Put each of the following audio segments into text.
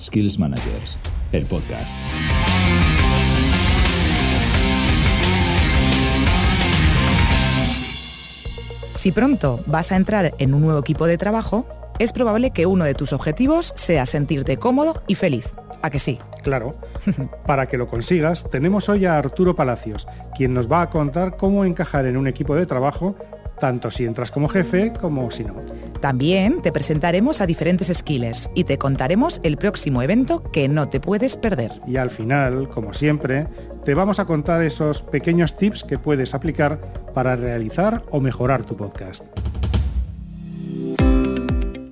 Skills Managers, el podcast. Si pronto vas a entrar en un nuevo equipo de trabajo, es probable que uno de tus objetivos sea sentirte cómodo y feliz. ¿A que sí? Claro. Para que lo consigas, tenemos hoy a Arturo Palacios, quien nos va a contar cómo encajar en un equipo de trabajo, tanto si entras como jefe como si no. También te presentaremos a diferentes skillers y te contaremos el próximo evento que no te puedes perder. Y al final, como siempre, te vamos a contar esos pequeños tips que puedes aplicar para realizar o mejorar tu podcast.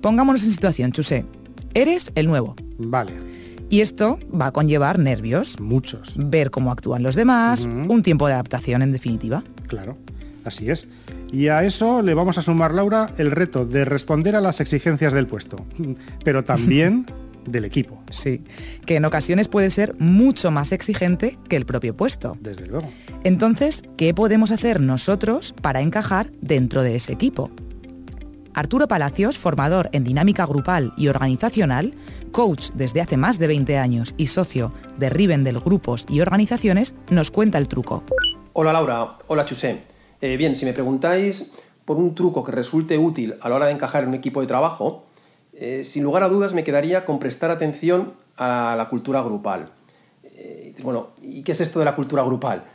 Pongámonos en situación, Chusé. Eres el nuevo. Vale. Y esto va a conllevar nervios. Muchos. Ver cómo actúan los demás, un tiempo de adaptación en definitiva. Claro, así es. Y a eso le vamos a sumar, Laura, el reto de responder a las exigencias del puesto, pero también del equipo. Sí, que en ocasiones puede ser mucho más exigente que el propio puesto. Desde luego. Entonces, ¿qué podemos hacer nosotros para encajar dentro de ese equipo? Arturo Palacios, formador en dinámica grupal y organizacional, coach desde hace más de 20 años y socio de Rivendell Grupos y Organizaciones, nos cuenta el truco. Hola Laura, hola Chusé. Eh, bien, si me preguntáis por un truco que resulte útil a la hora de encajar en un equipo de trabajo, eh, sin lugar a dudas me quedaría con prestar atención a la cultura grupal. Eh, bueno, ¿y qué es esto de la cultura grupal?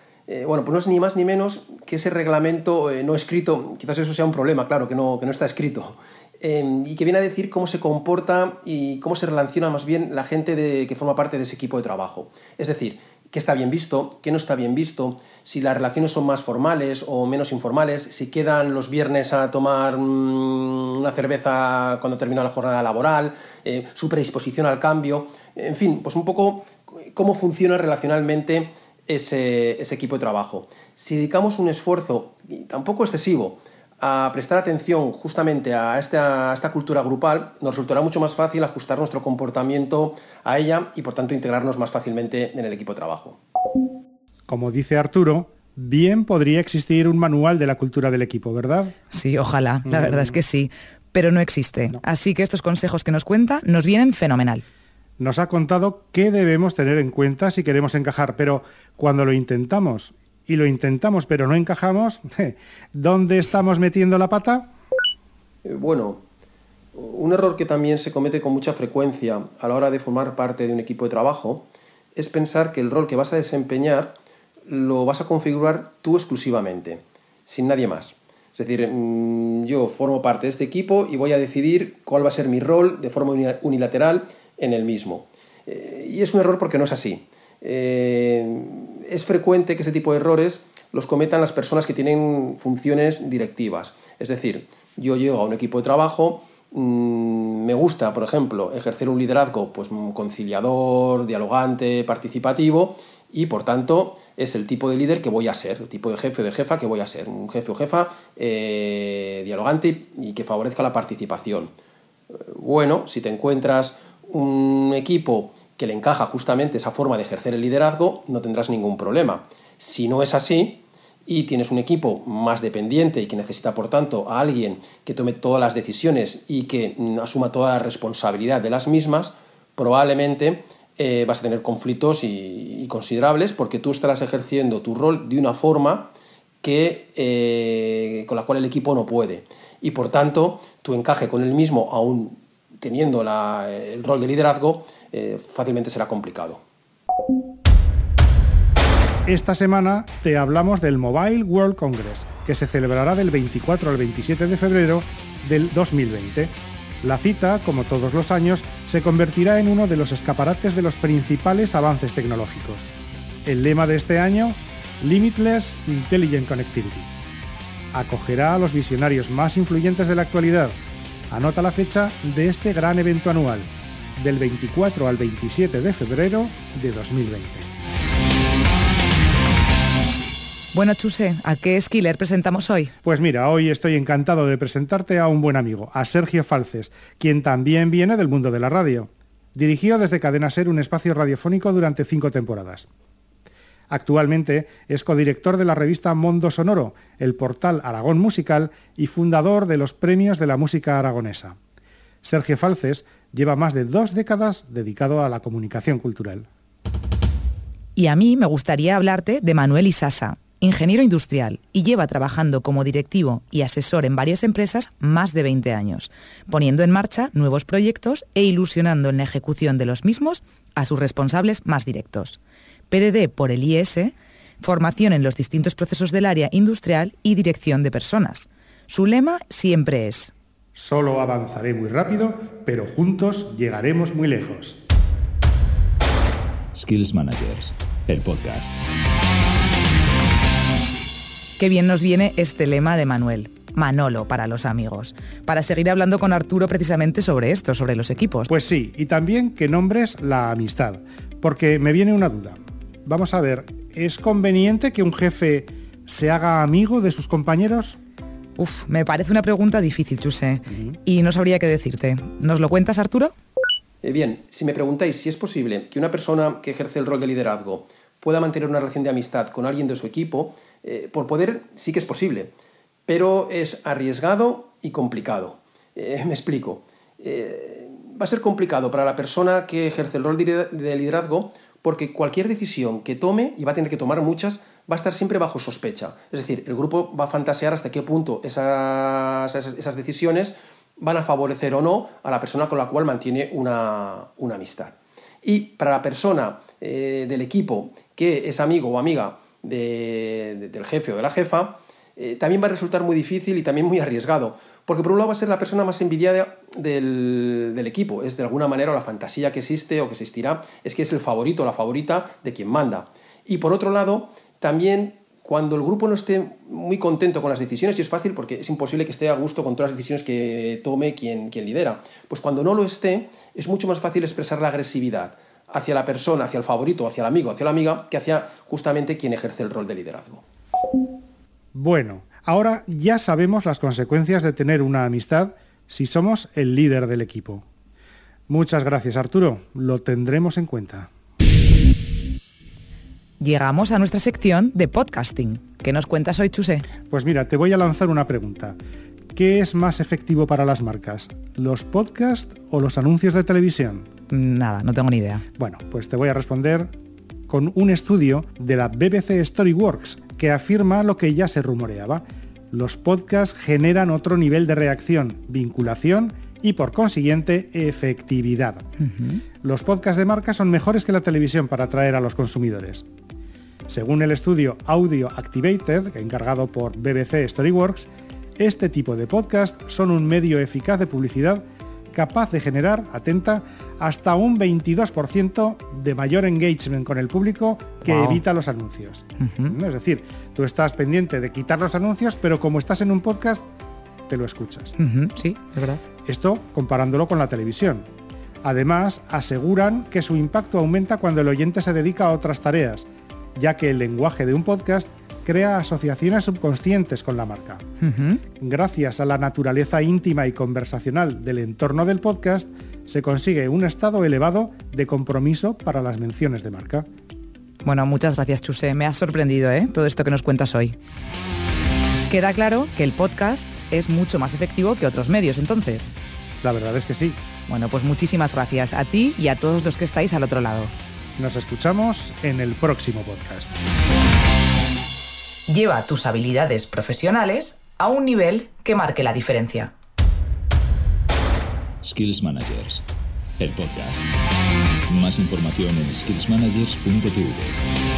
bueno, pues no es ni más ni menos que ese reglamento no escrito, quizás eso sea un problema, claro, que no, que no está escrito, y que viene a decir cómo se comporta y cómo se relaciona más bien la gente que forma parte de ese equipo de trabajo. Es decir, qué está bien visto, qué no está bien visto, si las relaciones son más formales o menos informales, si quedan los viernes a tomar mm, una cerveza cuando termina la jornada laboral, eh, su predisposición al cambio, en fin, pues un poco cómo funciona relacionalmente ese, ese equipo de trabajo. Si dedicamos un esfuerzo, tampoco excesivo, a prestar atención justamente a esta, esta, cultura grupal, nos resultará mucho más fácil ajustar nuestro comportamiento a ella y por tanto integrarnos más fácilmente en el equipo de trabajo. Como dice Arturo, bien podría existir un manual de la cultura del equipo, ¿verdad? Sí, ojalá, la verdad es que sí, pero no existe. Así que estos consejos que nos cuenta nos vienen fenomenal. Nos ha contado qué debemos tener en cuenta si queremos encajar, pero cuando lo intentamos y lo intentamos pero no encajamos, ¿dónde estamos metiendo la pata? Eh, bueno, un error que también se comete con mucha frecuencia a la hora de formar parte de un equipo de trabajo es pensar que el rol que vas a desempeñar lo vas a configurar tú exclusivamente, sin nadie más. Es decir, mm, yo formo parte de este equipo y voy a decidir cuál va a ser mi rol de forma unilateral en el mismo. Eh, y es un error porque no es así. Eh, es frecuente que ese tipo de errores los cometan las personas que tienen funciones directivas. Es decir, yo llego a un equipo de trabajo, mm, me gusta, por ejemplo, ejercer un liderazgo pues, conciliador, dialogante, participativo, y por tanto es el tipo de líder que voy a ser, el tipo de jefe o de jefa que voy a ser, un jefe o jefa eh, dialogante y que favorezca la participación. Bueno, si te encuentras un equipo que le encaja justamente esa forma de ejercer el liderazgo, no tendrás ningún problema. Si no es así y tienes un equipo más dependiente y que necesita, por tanto, a alguien que tome todas las decisiones y que asuma toda la responsabilidad de las mismas, probablemente eh, vas a tener conflictos y, considerables porque tú estarás ejerciendo tu rol de una forma que, eh, con la cual el equipo no puede. Y por tanto, tu encaje con el mismo, aún teniendo el rol de liderazgo, eh, fácilmente será complicado. Esta semana te hablamos del Mobile World Congress, que se celebrará del 24 al 27 de febrero del 2020. La cita, como todos los años, se convertirá en uno de los escaparates de los principales avances tecnológicos. El lema de este año, Limitless Intelligent Connectivity. Acogerá a los visionarios más influyentes de la actualidad, Anota la fecha de este gran evento anual, del 24 al 27 de febrero de 2020. Bueno, Chuse, ¿a qué skiller presentamos hoy? Pues mira, hoy estoy encantado de presentarte a un buen amigo, a Sergio Falces, quien también viene del mundo de la radio. Dirigió desde Cadena Ser un espacio radiofónico durante cinco temporadas. Actualmente es codirector de la revista Mondo Sonoro, el portal Aragón Musical y fundador de los Premios de la Música Aragonesa. Sergio Falces Lleva más de dos décadas dedicado a la comunicación cultural. Y a mí me gustaría hablarte de Manuel Isasa, ingeniero industrial y lleva trabajando como directivo y asesor en varias empresas más de 20 años, poniendo en marcha nuevos proyectos e ilusionando en la ejecución de los mismos a sus responsables más directos. PDD por el IS, formación en los distintos procesos del área industrial y dirección de personas. Su lema siempre es Solo avanzaré muy rápido, pero juntos llegaremos muy lejos. Skills Managers, el podcast. Qué bien nos viene este lema de Manuel. Manolo para los amigos, para seguir hablando con Arturo precisamente sobre esto, sobre los equipos. Pues sí, y también que nombres la amistad, porque me viene una duda. Vamos a ver, ¿es conveniente que un jefe se haga amigo de sus compañeros? Uf, me parece una pregunta difícil, Chuse, y no sabría qué decirte. ¿Nos lo cuentas, Arturo? Eh, bien, si me preguntáis si es posible que una persona que ejerce el rol de liderazgo pueda mantener una relación de amistad con alguien de su equipo, eh, por poder sí que es posible, pero es arriesgado y complicado. Eh, me explico. va a ser complicado para la persona que ejerce el rol de liderazgo porque cualquier decisión que tome, y va a tener que tomar muchas, va a estar siempre bajo sospecha. Es decir, el grupo va a fantasear hasta qué punto esas, esas, decisiones van a favorecer o no a la persona con la cual mantiene una, amistad. Y para la persona eh, del equipo que es amigo o amiga del jefe o de la jefa, eh, también va a resultar muy difícil y también muy arriesgado, porque por un lado va a ser la persona más envidiada del, equipo, es de alguna manera la fantasía que existe o que existirá, es que es el favorito o la favorita de quien manda. Y por otro lado, también cuando el grupo no esté muy contento con las decisiones, y es fácil porque es imposible que esté a gusto con todas las decisiones que tome quien, quien lidera, pues cuando no lo esté, es mucho más fácil expresar la agresividad hacia la persona, hacia el favorito, hacia el amigo, hacia la amiga, que hacia justamente quien ejerce el rol de liderazgo. Bueno, ahora ya sabemos las consecuencias de tener una amistad si somos el líder del equipo. Muchas gracias Arturo, lo tendremos en cuenta llegamos a nuestra sección de podcasting. ¿Qué nos cuentas hoy, Chuse? Pues mira, te voy a lanzar una pregunta. ¿Qué es más efectivo para las marcas? ¿Los podcasts o los anuncios de televisión? Nada, no tengo ni idea. Bueno, pues te voy a responder con un estudio de la BBC Storyworks que afirma lo que ya se rumoreaba. Los podcasts generan otro nivel de reacción, vinculación y por consiguiente efectividad. Los podcasts de marca son mejores que la televisión para atraer a los consumidores. Según el estudio Audio Activated, encargado por BBC Storyworks, este tipo de podcast son un medio eficaz de publicidad capaz de generar, atenta, hasta un 22% de mayor engagement con el público que evita los anuncios. Es decir, tú estás pendiente de quitar los anuncios, pero como estás en un podcast, te lo escuchas. Sí, es verdad. Esto comparándolo con la televisión. Además, aseguran que su impacto aumenta cuando el oyente se dedica a otras tareas, ya que el lenguaje de un podcast crea asociaciones subconscientes con la marca. Gracias a la naturaleza íntima y conversacional del entorno del podcast, se consigue un estado elevado de compromiso para las menciones de marca. Bueno, muchas gracias Chuse, me ha sorprendido ¿eh? todo esto que nos cuentas hoy. Queda claro que el podcast es mucho más efectivo que otros medios entonces. La verdad es que sí. Bueno, pues muchísimas gracias a ti y a todos los que estáis al otro lado. Nos escuchamos en el próximo podcast. Lleva tus habilidades profesionales a un nivel que marque la diferencia. Skills Managers, el podcast. Más información en skillsmanagers.tv.